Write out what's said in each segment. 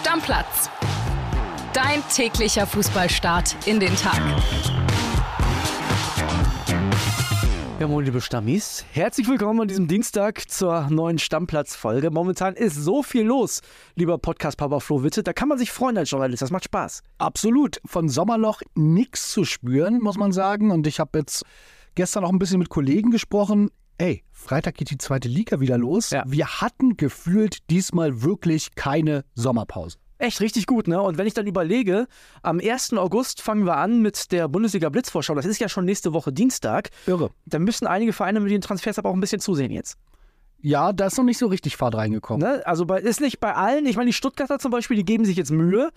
Stammplatz. Dein täglicher Fußballstart in den Tag. Ja, moin, liebe Stammis. Herzlich willkommen an diesem Dienstag zur neuen Stammplatz-Folge. Momentan ist so viel los, lieber Podcast-Papa Flo Witte. Da kann man sich freuen als Journalist. Das macht Spaß. Absolut. Von Sommerloch nichts zu spüren, muss man sagen. Und ich habe jetzt gestern auch ein bisschen mit Kollegen gesprochen. Ey, Freitag geht die zweite Liga wieder los. Ja. Wir hatten gefühlt diesmal wirklich keine Sommerpause. Echt richtig gut, ne? Und wenn ich dann überlege, am 1. August fangen wir an mit der Bundesliga Blitzvorschau. Das ist ja schon nächste Woche Dienstag. Irre. Da müssen einige Vereine mit den Transfers aber auch ein bisschen zusehen jetzt. Ja, da ist noch nicht so richtig Fahrt reingekommen. Ne? Also bei, ist nicht bei allen. Ich meine, die Stuttgarter zum Beispiel, die geben sich jetzt Mühe.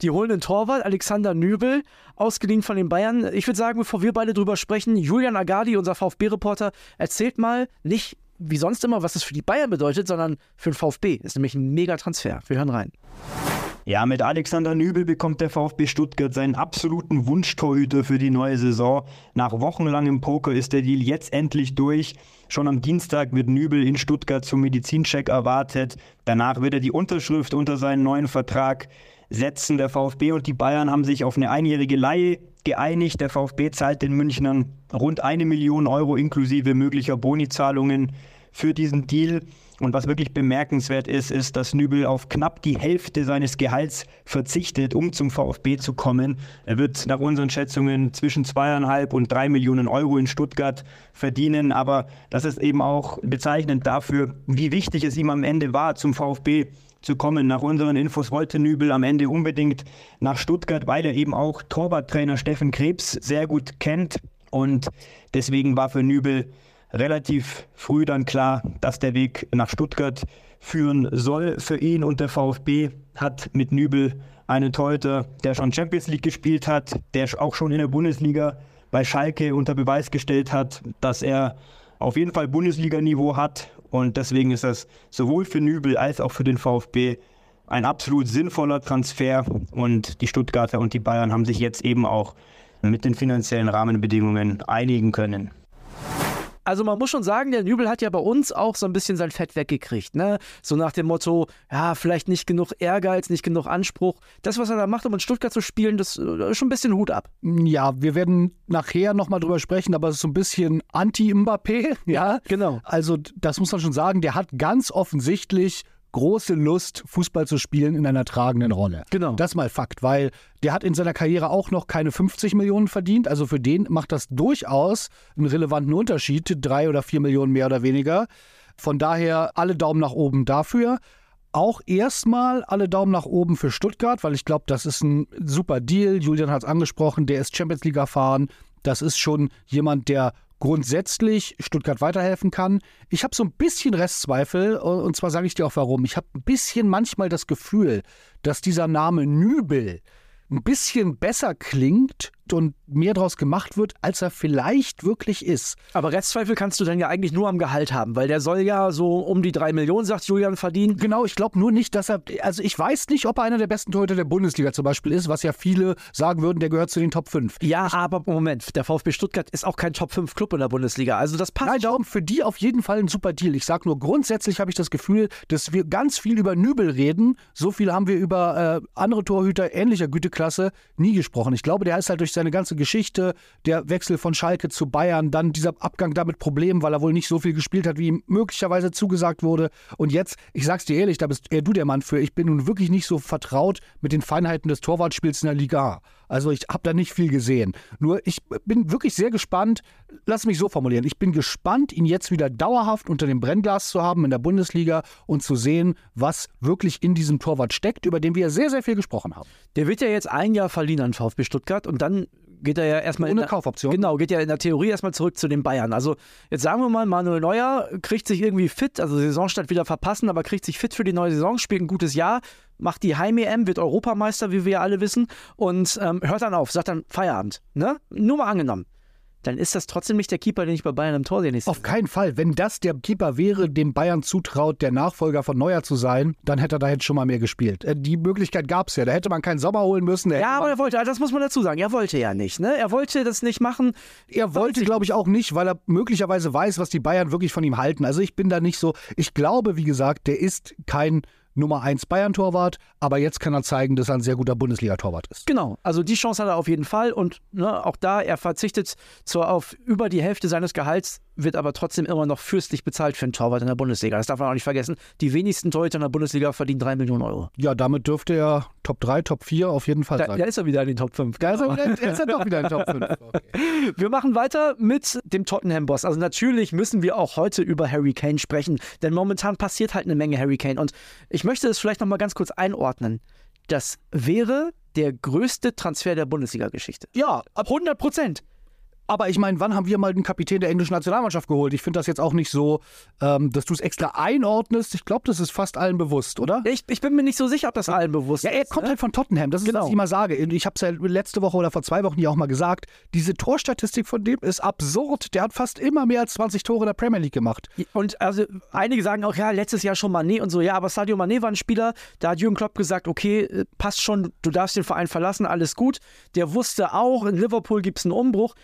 Die holen den Torwart, Alexander Nübel, ausgeliehen von den Bayern. Ich würde sagen, bevor wir beide drüber sprechen, Julian Agadi, unser VfB-Reporter, erzählt mal nicht wie sonst immer, was das für die Bayern bedeutet, sondern für den VfB. Das ist nämlich ein mega Transfer. Wir hören rein. Ja, mit Alexander Nübel bekommt der VfB Stuttgart seinen absoluten Wunschtorhüter für die neue Saison. Nach wochenlangem Poker ist der Deal jetzt endlich durch. Schon am Dienstag wird Nübel in Stuttgart zum Medizincheck erwartet. Danach wird er die Unterschrift unter seinen neuen Vertrag setzen. Der VfB und die Bayern haben sich auf eine einjährige Leihe geeinigt. Der VfB zahlt den Münchnern rund eine Million Euro inklusive möglicher Bonizahlungen für diesen Deal. Und was wirklich bemerkenswert ist, ist, dass Nübel auf knapp die Hälfte seines Gehalts verzichtet, um zum VfB zu kommen. Er wird nach unseren Schätzungen zwischen zweieinhalb und drei Millionen Euro in Stuttgart verdienen. Aber das ist eben auch bezeichnend dafür, wie wichtig es ihm am Ende war, zum VfB zu kommen. Nach unseren Infos wollte Nübel am Ende unbedingt nach Stuttgart, weil er eben auch Torwarttrainer Steffen Krebs sehr gut kennt. Und deswegen war für Nübel relativ früh dann klar, dass der Weg nach Stuttgart führen soll für ihn und der VfB hat mit Nübel einen Torhüter, der schon Champions League gespielt hat, der auch schon in der Bundesliga bei Schalke unter Beweis gestellt hat, dass er auf jeden Fall Bundesliga-Niveau hat und deswegen ist das sowohl für Nübel als auch für den VfB ein absolut sinnvoller Transfer und die Stuttgarter und die Bayern haben sich jetzt eben auch mit den finanziellen Rahmenbedingungen einigen können. Also man muss schon sagen, der Nübel hat ja bei uns auch so ein bisschen sein Fett weggekriegt, ne? So nach dem Motto, ja, vielleicht nicht genug Ehrgeiz, nicht genug Anspruch. Das, was er da macht, um in Stuttgart zu spielen, das äh, ist schon ein bisschen Hut ab. Ja, wir werden nachher nochmal drüber sprechen, aber es ist so ein bisschen anti-Mbappé, ja? Genau. Also, das muss man schon sagen, der hat ganz offensichtlich große Lust, Fußball zu spielen in einer tragenden Rolle. Genau. Das ist mal Fakt, weil der hat in seiner Karriere auch noch keine 50 Millionen verdient. Also für den macht das durchaus einen relevanten Unterschied, drei oder vier Millionen mehr oder weniger. Von daher alle Daumen nach oben dafür. Auch erstmal alle Daumen nach oben für Stuttgart, weil ich glaube, das ist ein super Deal. Julian hat es angesprochen, der ist Champions League erfahren. Das ist schon jemand, der grundsätzlich Stuttgart weiterhelfen kann. Ich habe so ein bisschen Restzweifel und zwar sage ich dir auch warum. Ich habe ein bisschen manchmal das Gefühl, dass dieser Name Nübel ein bisschen besser klingt und mehr draus gemacht wird, als er vielleicht wirklich ist. Aber Restzweifel kannst du dann ja eigentlich nur am Gehalt haben, weil der soll ja so um die drei Millionen, sagt Julian, verdienen. Genau, ich glaube nur nicht, dass er, also ich weiß nicht, ob er einer der besten Torhüter der Bundesliga zum Beispiel ist, was ja viele sagen würden, der gehört zu den Top 5. Ja, aber Moment, der VfB Stuttgart ist auch kein Top 5 Club in der Bundesliga, also das passt. Nein, darum für die auf jeden Fall ein super Deal. Ich sage nur, grundsätzlich habe ich das Gefühl, dass wir ganz viel über Nübel reden. So viel haben wir über äh, andere Torhüter ähnlicher Güteklasse nie gesprochen. Ich glaube, der ist halt durch seine ganze Geschichte, der Wechsel von Schalke zu Bayern, dann dieser Abgang damit Problemen, weil er wohl nicht so viel gespielt hat, wie ihm möglicherweise zugesagt wurde. Und jetzt, ich sag's dir ehrlich, da bist eher du der Mann für. Ich bin nun wirklich nicht so vertraut mit den Feinheiten des Torwartspiels in der Liga. Also ich habe da nicht viel gesehen. Nur ich bin wirklich sehr gespannt. Lass mich so formulieren. Ich bin gespannt, ihn jetzt wieder dauerhaft unter dem Brennglas zu haben in der Bundesliga und zu sehen, was wirklich in diesem Torwart steckt, über den wir sehr, sehr viel gesprochen haben. Der wird ja jetzt ein Jahr verliehen an VfB Stuttgart und dann geht er ja erstmal Ohne in der, Kaufoption. Genau, geht ja in der Theorie erstmal zurück zu den Bayern. Also jetzt sagen wir mal, Manuel Neuer kriegt sich irgendwie fit, also Saisonstart wieder verpassen, aber kriegt sich fit für die neue Saison, spielt ein gutes Jahr, macht die Heim-EM, wird Europameister, wie wir ja alle wissen, und ähm, hört dann auf, sagt dann Feierabend. Ne? Nur mal angenommen. Dann ist das trotzdem nicht der Keeper, den ich bei Bayern im Tor sehe. Auf keinen Fall. Wenn das der Keeper wäre, dem Bayern zutraut, der Nachfolger von Neuer zu sein, dann hätte er da jetzt schon mal mehr gespielt. Äh, Die Möglichkeit gab es ja. Da hätte man keinen Sommer holen müssen. Ja, aber er wollte, also das muss man dazu sagen, er wollte ja nicht, ne? Er wollte das nicht machen. er wollte, glaube ich, auch nicht, weil er möglicherweise weiß, was die Bayern wirklich von ihm halten. Also ich bin da nicht so. Ich glaube, wie gesagt, der ist kein Nummer 1 Bayern-Torwart, aber jetzt kann er zeigen, dass er ein sehr guter Bundesliga-Torwart ist. Genau, also die Chance hat er auf jeden Fall und ne, auch da, er verzichtet zwar auf über die Hälfte seines Gehalts, wird aber trotzdem immer noch fürstlich bezahlt für einen Torwart in der Bundesliga. Das darf man auch nicht vergessen. Die wenigsten Torhüter in der Bundesliga verdienen 3 Millionen Euro. Ja, damit dürfte er Top 3, Top 4 auf jeden Fall Da, sein. da ist er wieder in den Top 5. Da ist er, wieder, jetzt ist er doch wieder in Top 5. Okay. Wir machen weiter mit dem Tottenham-Boss. Also natürlich müssen wir auch heute über Harry Kane sprechen, denn momentan passiert halt eine Menge Harry Kane. Und ich möchte es vielleicht nochmal ganz kurz einordnen. Das wäre der größte Transfer der Bundesliga-Geschichte. Ja, Ab 100 Prozent. Aber ich meine, wann haben wir mal den Kapitän der englischen Nationalmannschaft geholt? Ich finde das jetzt auch nicht so, ähm, dass du es extra einordnest. Ich glaube, das ist fast allen bewusst, oder? Ich, ich bin mir nicht so sicher, ob das allen bewusst Ja, er ist. kommt ne? halt von Tottenham. Das ist, Genau. was ich immer sage. Ich habe es ja letzte Woche oder vor zwei Wochen ja auch mal gesagt. Diese Torstatistik von dem ist absurd. Der hat fast immer mehr als 20 Tore in der Premier League gemacht. Und also einige sagen auch, ja, letztes Jahr schon Mané und so, ja, aber Sadio Mané war ein Spieler, da hat Jürgen Klopp gesagt, okay, äh, passt schon, du darfst den Verein verlassen, alles gut. Der wusste auch, in Liverpool gibt es einen Umbruch.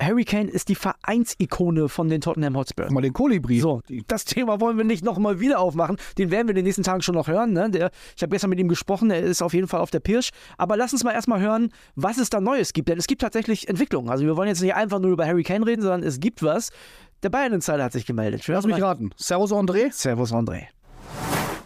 Harry Kane ist die Vereinsikone von den Tottenham Hotspurs. Mal den Kolibri. So, das Thema wollen wir nicht nochmal wieder aufmachen. Den werden wir in den nächsten Tagen schon noch hören. Ne? Der, ich habe gestern mit ihm gesprochen, er ist auf jeden Fall auf der Pirsch. Aber lass uns mal erstmal hören, was es da Neues gibt. Denn es gibt tatsächlich Entwicklungen. Also wir wollen jetzt nicht einfach nur über Harry Kane reden, sondern es gibt was. Der Bayern Insider hat sich gemeldet. Lass mich raten. Servus André. Servus André.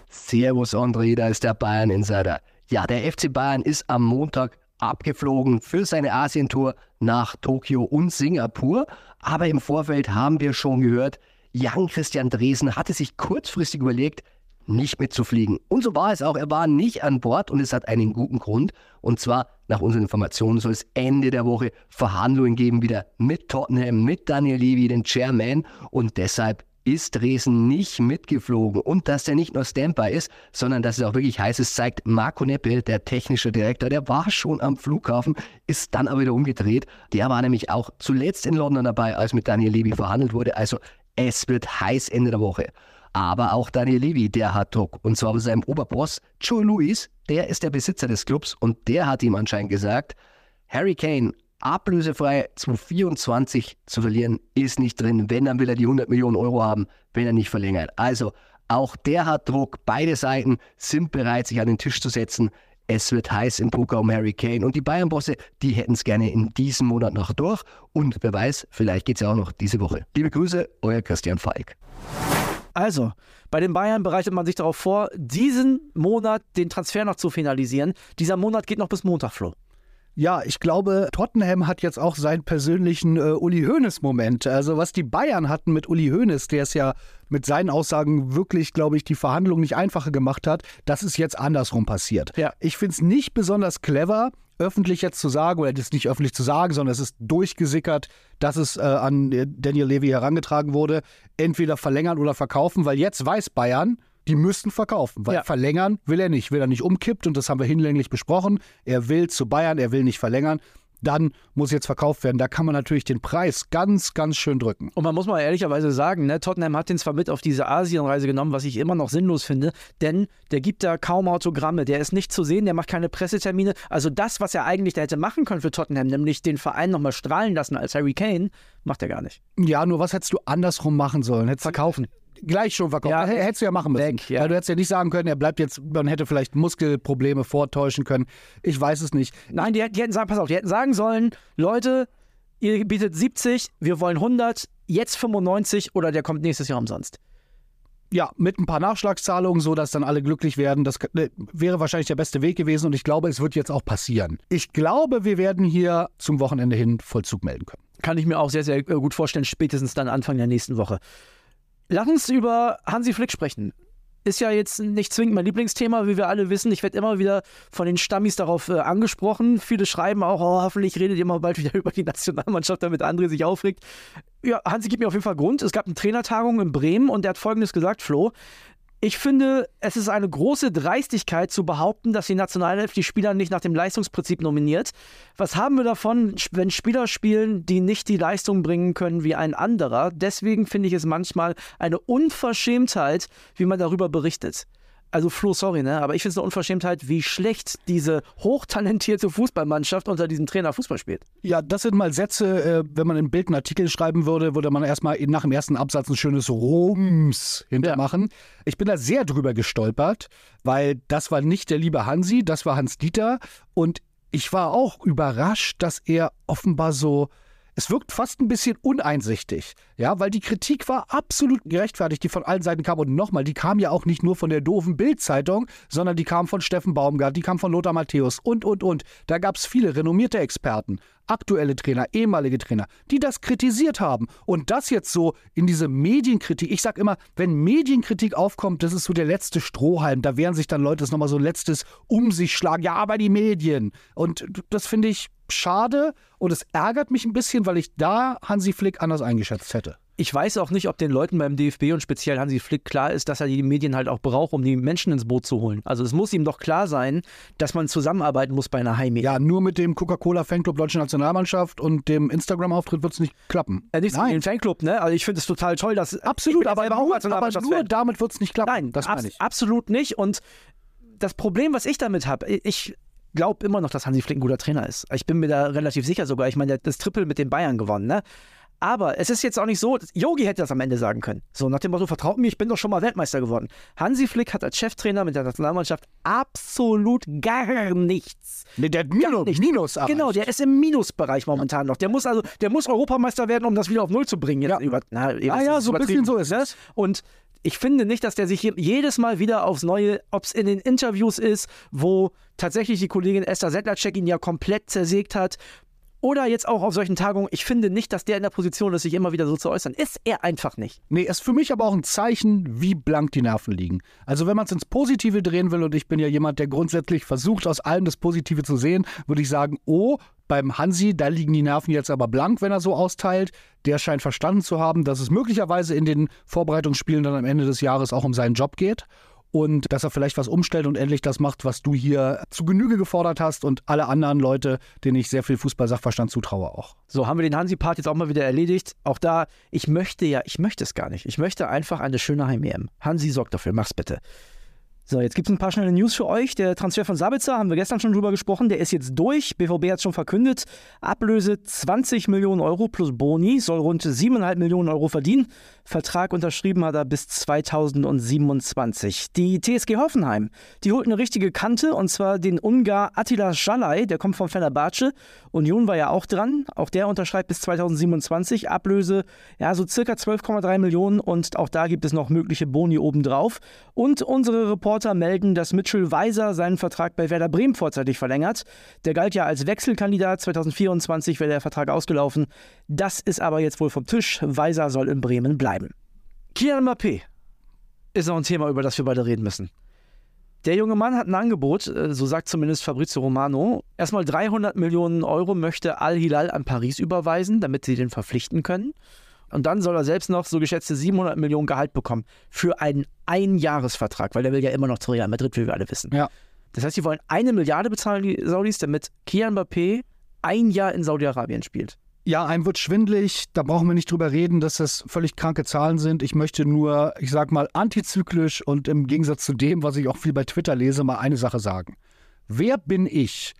Servus André, da ist der Bayern Insider. Ja, der FC Bayern ist am Montag abgeflogen für seine Asientour nach Tokio und Singapur. Aber im Vorfeld haben wir schon gehört, Jan Christian Dresen hatte sich kurzfristig überlegt, nicht mitzufliegen. Und so war es auch. Er war nicht an Bord und es hat einen guten Grund. Und zwar, nach unseren Informationen, soll es Ende der Woche Verhandlungen geben, wieder mit Tottenham, mit Daniel Levy, den Chairman. Und deshalb ist Dresden nicht mitgeflogen. Und dass der nicht nur Standby ist, sondern dass es auch wirklich heiß ist, zeigt Marco Neppe, der technische Direktor. Der war schon am Flughafen, ist dann aber wieder umgedreht. Der war nämlich auch zuletzt in London dabei, als mit Daniel Levy verhandelt wurde. Also es wird heiß Ende der Woche. Aber auch Daniel Levy, der hat Druck. Und zwar bei seinem Oberboss, Joe Louis, der ist der Besitzer des Clubs und der hat ihm anscheinend gesagt, Harry Kane ablösefrei zu 24 zu verlieren, ist nicht drin. Wenn, dann will er die 100 Millionen Euro haben, wenn er nicht verlängert. Also, auch der hat Druck. Beide Seiten sind bereit, sich an den Tisch zu setzen. Es wird heiß im Poker um Harry Kane. Und die Bayern-Bosse, die hätten es gerne in diesem Monat noch durch. Und wer weiß, vielleicht geht es ja auch noch diese Woche. Liebe Grüße, euer Christian Falk. Also, bei den Bayern bereitet man sich darauf vor, diesen Monat den Transfer noch zu finalisieren. Dieser Monat geht noch bis Montag, Flo. Ja, ich glaube, Tottenham hat jetzt auch seinen persönlichen äh, Uli Hoeneß-Moment. Also was die Bayern hatten mit Uli Hoeneß, der es ja mit seinen Aussagen wirklich, glaube ich, die Verhandlungen nicht einfacher gemacht hat, das ist jetzt andersrum passiert. Ja. Ich finde es nicht besonders clever, öffentlich jetzt zu sagen, oder das nicht öffentlich zu sagen, sondern es ist durchgesickert, dass es äh, an Daniel Levy herangetragen wurde, entweder verlängern oder verkaufen, weil jetzt weiß Bayern, die müssten verkaufen, weil Ja. verlängern will er nicht, will er nicht umkippt und das haben wir hinlänglich besprochen. Er will zu Bayern, er will nicht verlängern. Dann muss jetzt verkauft werden. Da kann man natürlich den Preis ganz, ganz schön drücken. Und man muss mal ehrlicherweise sagen, ne, Tottenham hat den zwar mit auf diese Asienreise genommen, was ich immer noch sinnlos finde, denn der gibt da kaum Autogramme, der ist nicht zu sehen, der macht keine Pressetermine. Also das, was er eigentlich da hätte machen können für Tottenham, nämlich den Verein nochmal strahlen lassen als Harry Kane, macht er gar nicht. Ja, nur was hättest du andersrum machen sollen? Hättest Verkaufen. Gleich schon verkauft. Ja, hättest du ja machen müssen. weg, ja. Weil du hättest ja nicht sagen können, er bleibt jetzt, man hätte vielleicht Muskelprobleme vortäuschen können. Ich weiß es nicht. Nein, die, die hätten sagen, pass auf, die hätten sagen sollen, Leute, ihr bietet 70, wir wollen 100, jetzt 95 oder der kommt nächstes Jahr umsonst. Ja, mit ein paar Nachschlagszahlungen, so dass dann alle glücklich werden. Das äh, wäre wahrscheinlich der beste Weg gewesen und ich glaube, es wird jetzt auch passieren. Ich glaube, wir werden hier zum Wochenende hin Vollzug melden können. Kann ich mir auch sehr, sehr äh, gut vorstellen, spätestens dann Anfang der nächsten Woche. Lass uns über Hansi Flick sprechen. Ist ja jetzt nicht zwingend mein Lieblingsthema, wie wir alle wissen. Ich werde immer wieder von den Stammis darauf äh, angesprochen. Viele schreiben auch, oh, hoffentlich redet ihr mal bald wieder über die Nationalmannschaft, damit André sich aufregt. Ja, Hansi gibt mir auf jeden Fall Grund. Es gab eine Trainertagung in Bremen und der hat folgendes gesagt, Flo. Ich finde, es ist eine große Dreistigkeit zu behaupten, dass die Nationalelf die Spieler nicht nach dem Leistungsprinzip nominiert. Was haben wir davon, wenn Spieler spielen, die nicht die Leistung bringen können wie ein anderer? Deswegen finde ich es manchmal eine Unverschämtheit, wie man darüber berichtet. Also Flo, sorry, ne? aber ich finde es eine Unverschämtheit, wie schlecht diese hochtalentierte Fußballmannschaft unter diesem Trainer Fußball spielt. Ja, das sind mal Sätze, äh, wenn man im Bild einen Artikel schreiben würde, würde man erstmal nach dem ersten Absatz ein schönes Rums hintermachen. Ja. Ich bin da sehr drüber gestolpert, weil das war nicht der liebe Hansi, das war Hans Dieter und ich war auch überrascht, dass er offenbar so es wirkt fast ein bisschen uneinsichtig, ja, weil die Kritik war absolut gerechtfertigt, die von allen Seiten kam. Und nochmal, die kam ja auch nicht nur von der doofen Bild-Zeitung, sondern die kam von Steffen Baumgart, die kam von Lothar Matthäus und, und, und. Da gab es viele renommierte Experten, aktuelle Trainer, ehemalige Trainer, die das kritisiert haben. Und das jetzt so in diese Medienkritik, ich sag immer, wenn Medienkritik aufkommt, das ist so der letzte Strohhalm. Da werden sich dann Leute das nochmal so ein letztes um sich schlagen. Ja, aber die Medien. Und das finde ich schade und es ärgert mich ein bisschen, weil ich da Hansi Flick anders eingeschätzt hätte. Ich weiß auch nicht, ob den Leuten beim DFB und speziell Hansi Flick klar ist, dass er die Medien halt auch braucht, um die Menschen ins Boot zu holen. Also es muss ihm doch klar sein, dass man zusammenarbeiten muss bei einer Heimmedia. Ja, nur mit dem Coca-Cola Fanclub Deutsche Nationalmannschaft und dem Instagram-Auftritt wird es nicht klappen. Äh, nicht Nein. den Fanclub, ne? Also ich finde es total toll, dass absolut, aber, nur, aber nur damit wird es nicht klappen. Nein, das meine ich. Absolut nicht. Und das Problem, was ich damit habe, ich glaube immer noch, dass Hansi Flick ein guter Trainer ist. Ich bin mir da relativ sicher sogar. Ich meine, der hat das Triple mit den Bayern gewonnen, ne? Aber es ist jetzt auch nicht so, Yogi hätte das am Ende sagen können. So nach dem Motto, vertraut mir, ich bin doch schon mal Weltmeister geworden. Hansi Flick hat als Cheftrainer mit der Nationalmannschaft absolut gar nichts. Nee, der hat Minus, nicht. Minus erreicht. Genau, der ist im Minusbereich momentan ja. noch. Der muss also, der muss Europameister werden, um das wieder auf Null zu bringen. Jetzt ja, über, na, ah, ja, so ein bisschen so ist es. Und ich finde nicht, dass der sich jedes Mal wieder aufs Neue, ob es in den Interviews ist, wo tatsächlich die Kollegin Esther Sedlacek ihn ja komplett zersägt hat, oder jetzt auch auf solchen Tagungen, ich finde nicht, dass der in der Position ist, sich immer wieder so zu äußern. Ist er einfach nicht. Nee, ist für mich aber auch ein Zeichen, wie blank die Nerven liegen. Also wenn man es ins Positive drehen will, und ich bin ja jemand, der grundsätzlich versucht, aus allem das Positive zu sehen, würde ich sagen, oh, beim Hansi, da liegen die Nerven jetzt aber blank, wenn er so austeilt. Der scheint verstanden zu haben, dass es möglicherweise in den Vorbereitungsspielen dann am Ende des Jahres auch um seinen Job geht und dass er vielleicht was umstellt und endlich das macht, was du hier zu Genüge gefordert hast und alle anderen Leute, denen ich sehr viel Fußball-Sachverstand zutraue auch. So haben wir den Hansi-Part jetzt auch mal wieder erledigt. Auch da, ich möchte ja, ich möchte es gar nicht. Ich möchte einfach eine schöne Heim-EM. Hansi, sorg dafür, mach's bitte. So, jetzt gibt es ein paar schnelle News für euch. Der Transfer von Sabitzer, haben wir gestern schon drüber gesprochen, der ist jetzt durch. BVB hat es schon verkündet. Ablöse 20 Millionen Euro plus Boni, soll rund 7,5 Millionen Euro verdienen. Vertrag unterschrieben hat er bis 2027. Die TSG Hoffenheim, die holt eine richtige Kante und zwar den Ungar Attila Schalay, der kommt von Fenerbahce. Union war ja auch dran, auch der unterschreibt bis 2027. Ablöse, ja, so circa 12,3 Millionen und auch da gibt es noch mögliche Boni obendrauf. Und unsere Reporter melden, dass Mitchell Weiser seinen Vertrag bei Werder Bremen vorzeitig verlängert. Der galt ja als Wechselkandidat, 2024 wäre der Vertrag ausgelaufen. Das ist aber jetzt wohl vom Tisch. Weiser soll in Bremen bleiben. Kian Mbappé ist auch ein Thema, über das wir beide reden müssen. Der junge Mann hat ein Angebot, äh, so sagt zumindest Fabrizio Romano. Erstmal 300 Millionen Euro möchte Al-Hilal an Paris überweisen, damit sie den verpflichten können. Und dann soll er selbst noch so geschätzte 700 Millionen Gehalt bekommen für einen Einjahresvertrag, weil der will ja immer noch zu Real Madrid, wie wir alle wissen. Ja. Das heißt, sie wollen eine Milliarde bezahlen, die Saudis, damit Kian Mbappé ein Jahr in Saudi-Arabien spielt. Ja, einem wird schwindlig, da brauchen wir nicht drüber reden, dass das völlig kranke Zahlen sind. Ich möchte nur, ich sag mal, antizyklisch und im Gegensatz zu dem, was ich auch viel bei Twitter lese, mal eine Sache sagen. Wer bin ich,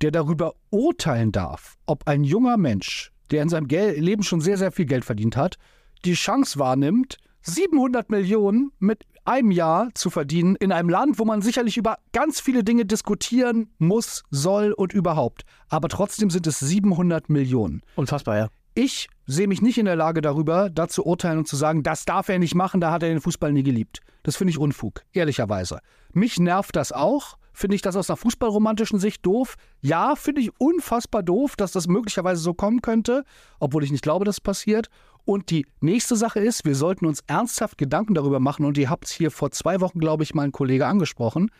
der darüber urteilen darf, ob ein junger Mensch, der in seinem Leben schon sehr, sehr viel Geld verdient hat, die Chance wahrnimmt, 700 Millionen mit einem Jahr zu verdienen in einem Land, wo man sicherlich über ganz viele Dinge diskutieren muss, soll und überhaupt. Aber trotzdem sind es 700 Millionen. Unfassbar, ja. Ich sehe mich nicht in der Lage darüber, da zu urteilen und zu sagen, das darf er nicht machen, da hat er den Fußball nie geliebt. Das finde ich Unfug, ehrlicherweise. Mich nervt das auch. Finde ich das aus einer fußballromantischen Sicht doof? Ja, finde ich unfassbar doof, dass das möglicherweise so kommen könnte, obwohl ich nicht glaube, dass es passiert. Und die nächste Sache ist, wir sollten uns ernsthaft Gedanken darüber machen, und ihr habt es hier vor zwei Wochen, glaube ich, mal ein Kollege angesprochen,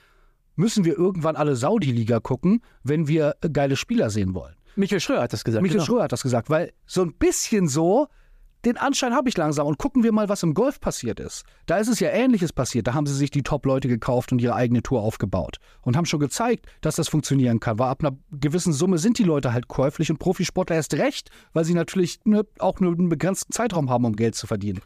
müssen wir irgendwann alle Saudi-Liga gucken, wenn wir geile Spieler sehen wollen. Michael Schröer hat das gesagt. Michael genau. Schröer hat das gesagt, weil so ein bisschen so den Anschein habe ich langsam. Und gucken wir mal, was im Golf passiert ist. Da ist es ja Ähnliches passiert. Da haben sie sich die Top-Leute gekauft und ihre eigene Tour aufgebaut. Und haben schon gezeigt, dass das funktionieren kann. Weil ab einer gewissen Summe sind die Leute halt käuflich und Profisportler erst recht, weil sie natürlich ne, auch nur einen begrenzten Zeitraum haben, um Geld zu verdienen.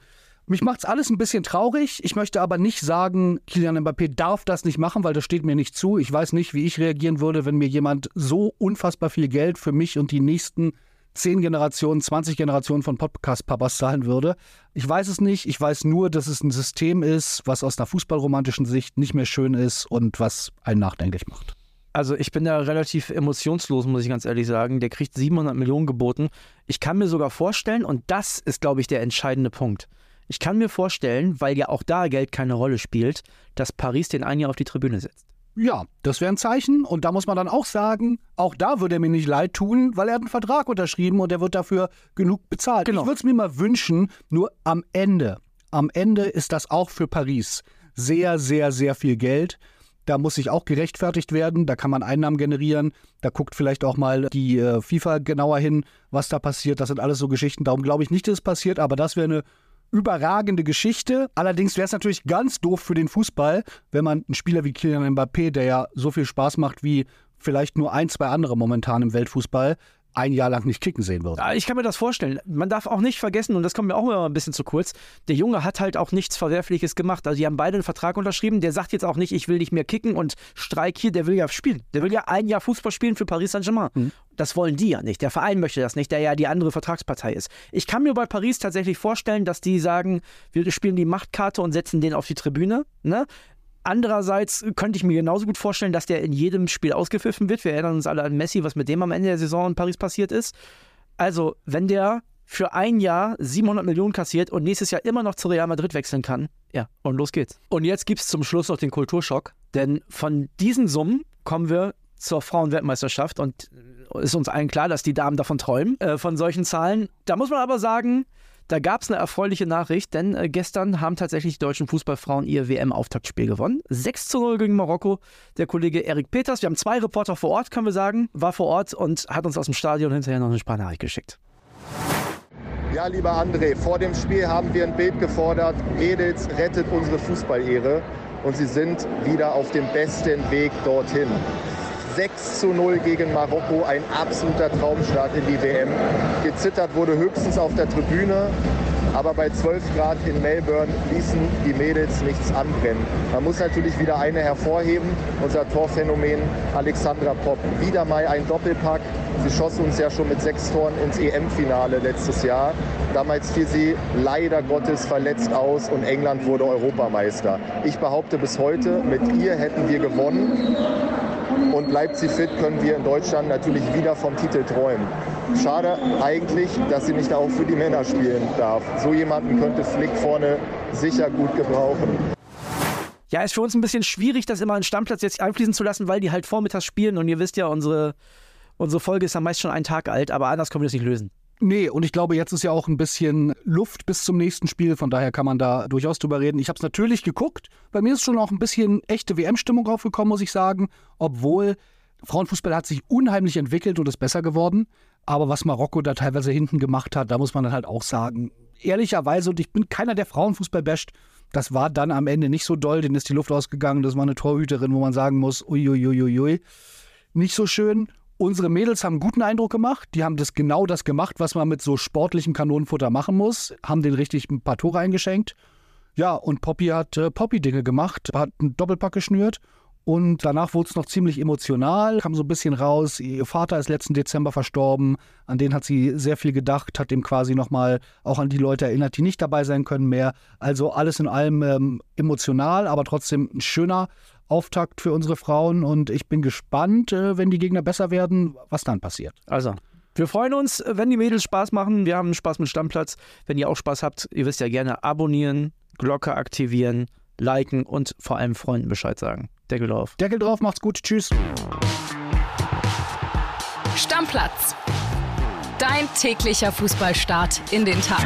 Mich macht's alles ein bisschen traurig. Ich möchte aber nicht sagen, Kylian Mbappé darf das nicht machen, weil das steht mir nicht zu. Ich weiß nicht, wie ich reagieren würde, wenn mir jemand so unfassbar viel Geld für mich und die nächsten 10 Generationen, 20 Generationen von Podcast-Papas zahlen würde. Ich weiß es nicht. Ich weiß nur, dass es ein System ist, was aus einer fußballromantischen Sicht nicht mehr schön ist und was einen nachdenklich macht. Also ich bin da relativ emotionslos, muss ich ganz ehrlich sagen. Der kriegt 700 Millionen geboten. Ich kann mir sogar vorstellen, und das ist, glaube ich, der entscheidende Punkt. Ich kann mir vorstellen, weil ja auch da Geld keine Rolle spielt, dass Paris den ein Jahr auf die Tribüne setzt. Ja, das wäre ein Zeichen. Und da muss man dann auch sagen, auch da würde er mir nicht leid tun, weil er hat einen Vertrag unterschrieben und er wird dafür genug bezahlt. Genau. Ich würde es mir mal wünschen, nur am Ende, am Ende ist das auch für Paris sehr, sehr, sehr viel Geld. Da muss sich auch gerechtfertigt werden, da kann man Einnahmen generieren, da guckt vielleicht auch mal die äh, FIFA genauer hin, was da passiert. Das sind alles so Geschichten. Darum glaube ich nicht, dass es passiert, aber das wäre eine überragende Geschichte. Allerdings wäre es natürlich ganz doof für den Fußball, wenn man einen Spieler wie Kylian Mbappé, der ja so viel Spaß macht wie vielleicht nur ein, zwei andere momentan im Weltfußball, ein Jahr lang nicht kicken sehen würde. Ich kann mir das vorstellen. Man darf auch nicht vergessen, und das kommt mir auch immer ein bisschen zu kurz, der Junge hat halt auch nichts Verwerfliches gemacht. Also die haben beide einen Vertrag unterschrieben. Der sagt jetzt auch nicht, ich will nicht mehr kicken und streik hier, der will ja spielen. Der will ja ein Jahr Fußball spielen für Paris Saint-Germain. Das wollen die ja nicht. Der Verein möchte das nicht, der ja die andere Vertragspartei ist. Ich kann mir bei Paris tatsächlich vorstellen, dass die sagen, wir spielen die Machtkarte und setzen den auf die Tribüne. Ne? Andererseits könnte ich mir genauso gut vorstellen, dass der in jedem Spiel ausgepfiffen wird. Wir erinnern uns alle an Messi, was mit dem am Ende der Saison in Paris passiert ist. Also, wenn der für ein Jahr 700 Millionen kassiert und nächstes Jahr immer noch zu Real Madrid wechseln kann, ja, und los geht's. Und jetzt gibt es zum Schluss noch den Kulturschock, denn von diesen Summen kommen wir zur Frauenweltmeisterschaft und ist uns allen klar, dass die Damen davon träumen, äh, von solchen Zahlen. Da muss man aber sagen, da gab es eine erfreuliche Nachricht, denn äh, gestern haben tatsächlich die deutschen Fußballfrauen ihr WM-Auftaktspiel gewonnen. 6 zu 0 gegen Marokko. Der Kollege Erik Peters, wir haben zwei Reporter vor Ort, können wir sagen, war vor Ort und hat uns aus dem Stadion hinterher noch eine Sprachnachricht geschickt. Ja, lieber André, vor dem Spiel haben wir ein Bild gefordert. Mädels, rettet unsere Fußballehre. Und sie sind wieder auf dem besten Weg dorthin. 6 zu 0 gegen Marokko, ein absoluter Traumstart in die WM. Gezittert wurde höchstens auf der Tribüne, aber bei 12 Grad in Melbourne ließen die Mädels nichts anbrennen. Man muss natürlich wieder eine hervorheben, unser Torphänomen Alexandra Popp. Wieder mal ein Doppelpack. Sie schoss uns ja schon mit sechs Toren ins EM-Finale letztes Jahr. Damals fiel sie leider Gottes verletzt aus und England wurde Europameister. Ich behaupte bis heute, mit ihr hätten wir gewonnen. Und bleibt sie fit, können wir in Deutschland natürlich wieder vom Titel träumen. Schade eigentlich, dass sie nicht auch für die Männer spielen darf. So jemanden könnte Flick vorne sicher gut gebrauchen. Ja, ist für uns ein bisschen schwierig, das immer einen Stammplatz jetzt einfließen zu lassen, weil die halt vormittags spielen und ihr wisst ja, unsere, unsere Folge ist ja meist schon einen Tag alt, aber anders können wir das nicht lösen. Nee, und ich glaube, jetzt ist ja auch ein bisschen Luft bis zum nächsten Spiel, von daher kann man da durchaus drüber reden. Ich habe es natürlich geguckt. Bei mir ist schon auch ein bisschen echte WM-Stimmung aufgekommen, muss ich sagen, obwohl Frauenfußball hat sich unheimlich entwickelt und ist besser geworden. Aber was Marokko da teilweise hinten gemacht hat, da muss man dann halt auch sagen, ehrlicherweise, und ich bin keiner, der Frauenfußball basht, das war dann am Ende nicht so doll, denen ist die Luft ausgegangen. Das war eine Torhüterin, wo man sagen muss, uiuiuiui, nicht so schön. Unsere Mädels haben einen guten Eindruck gemacht. Die haben das genau das gemacht, was man mit so sportlichem Kanonenfutter machen muss. Haben den richtig ein paar Tore eingeschenkt. Ja, und Poppy hat äh, Poppy-Dinge gemacht, hat einen Doppelpack geschnürt. Und danach wurde es noch ziemlich emotional, kam so ein bisschen raus. Ihr Vater ist letzten Dezember verstorben. An den hat sie sehr viel gedacht, hat ihm quasi nochmal auch an die Leute erinnert, die nicht dabei sein können mehr. Also alles in allem ähm, emotional, aber trotzdem ein schöner Auftakt für unsere Frauen. Und ich bin gespannt, äh, wenn die Gegner besser werden, was dann passiert. Also, wir freuen uns, wenn die Mädels Spaß machen. Wir haben Spaß mit Stammplatz. Wenn ihr auch Spaß habt, ihr wisst ja gerne abonnieren, Glocke aktivieren, liken und vor allem Freunden Bescheid sagen. Deckel drauf. Deckel drauf, macht's gut. Tschüss. Stammplatz. Dein täglicher Fußballstart in den Tag.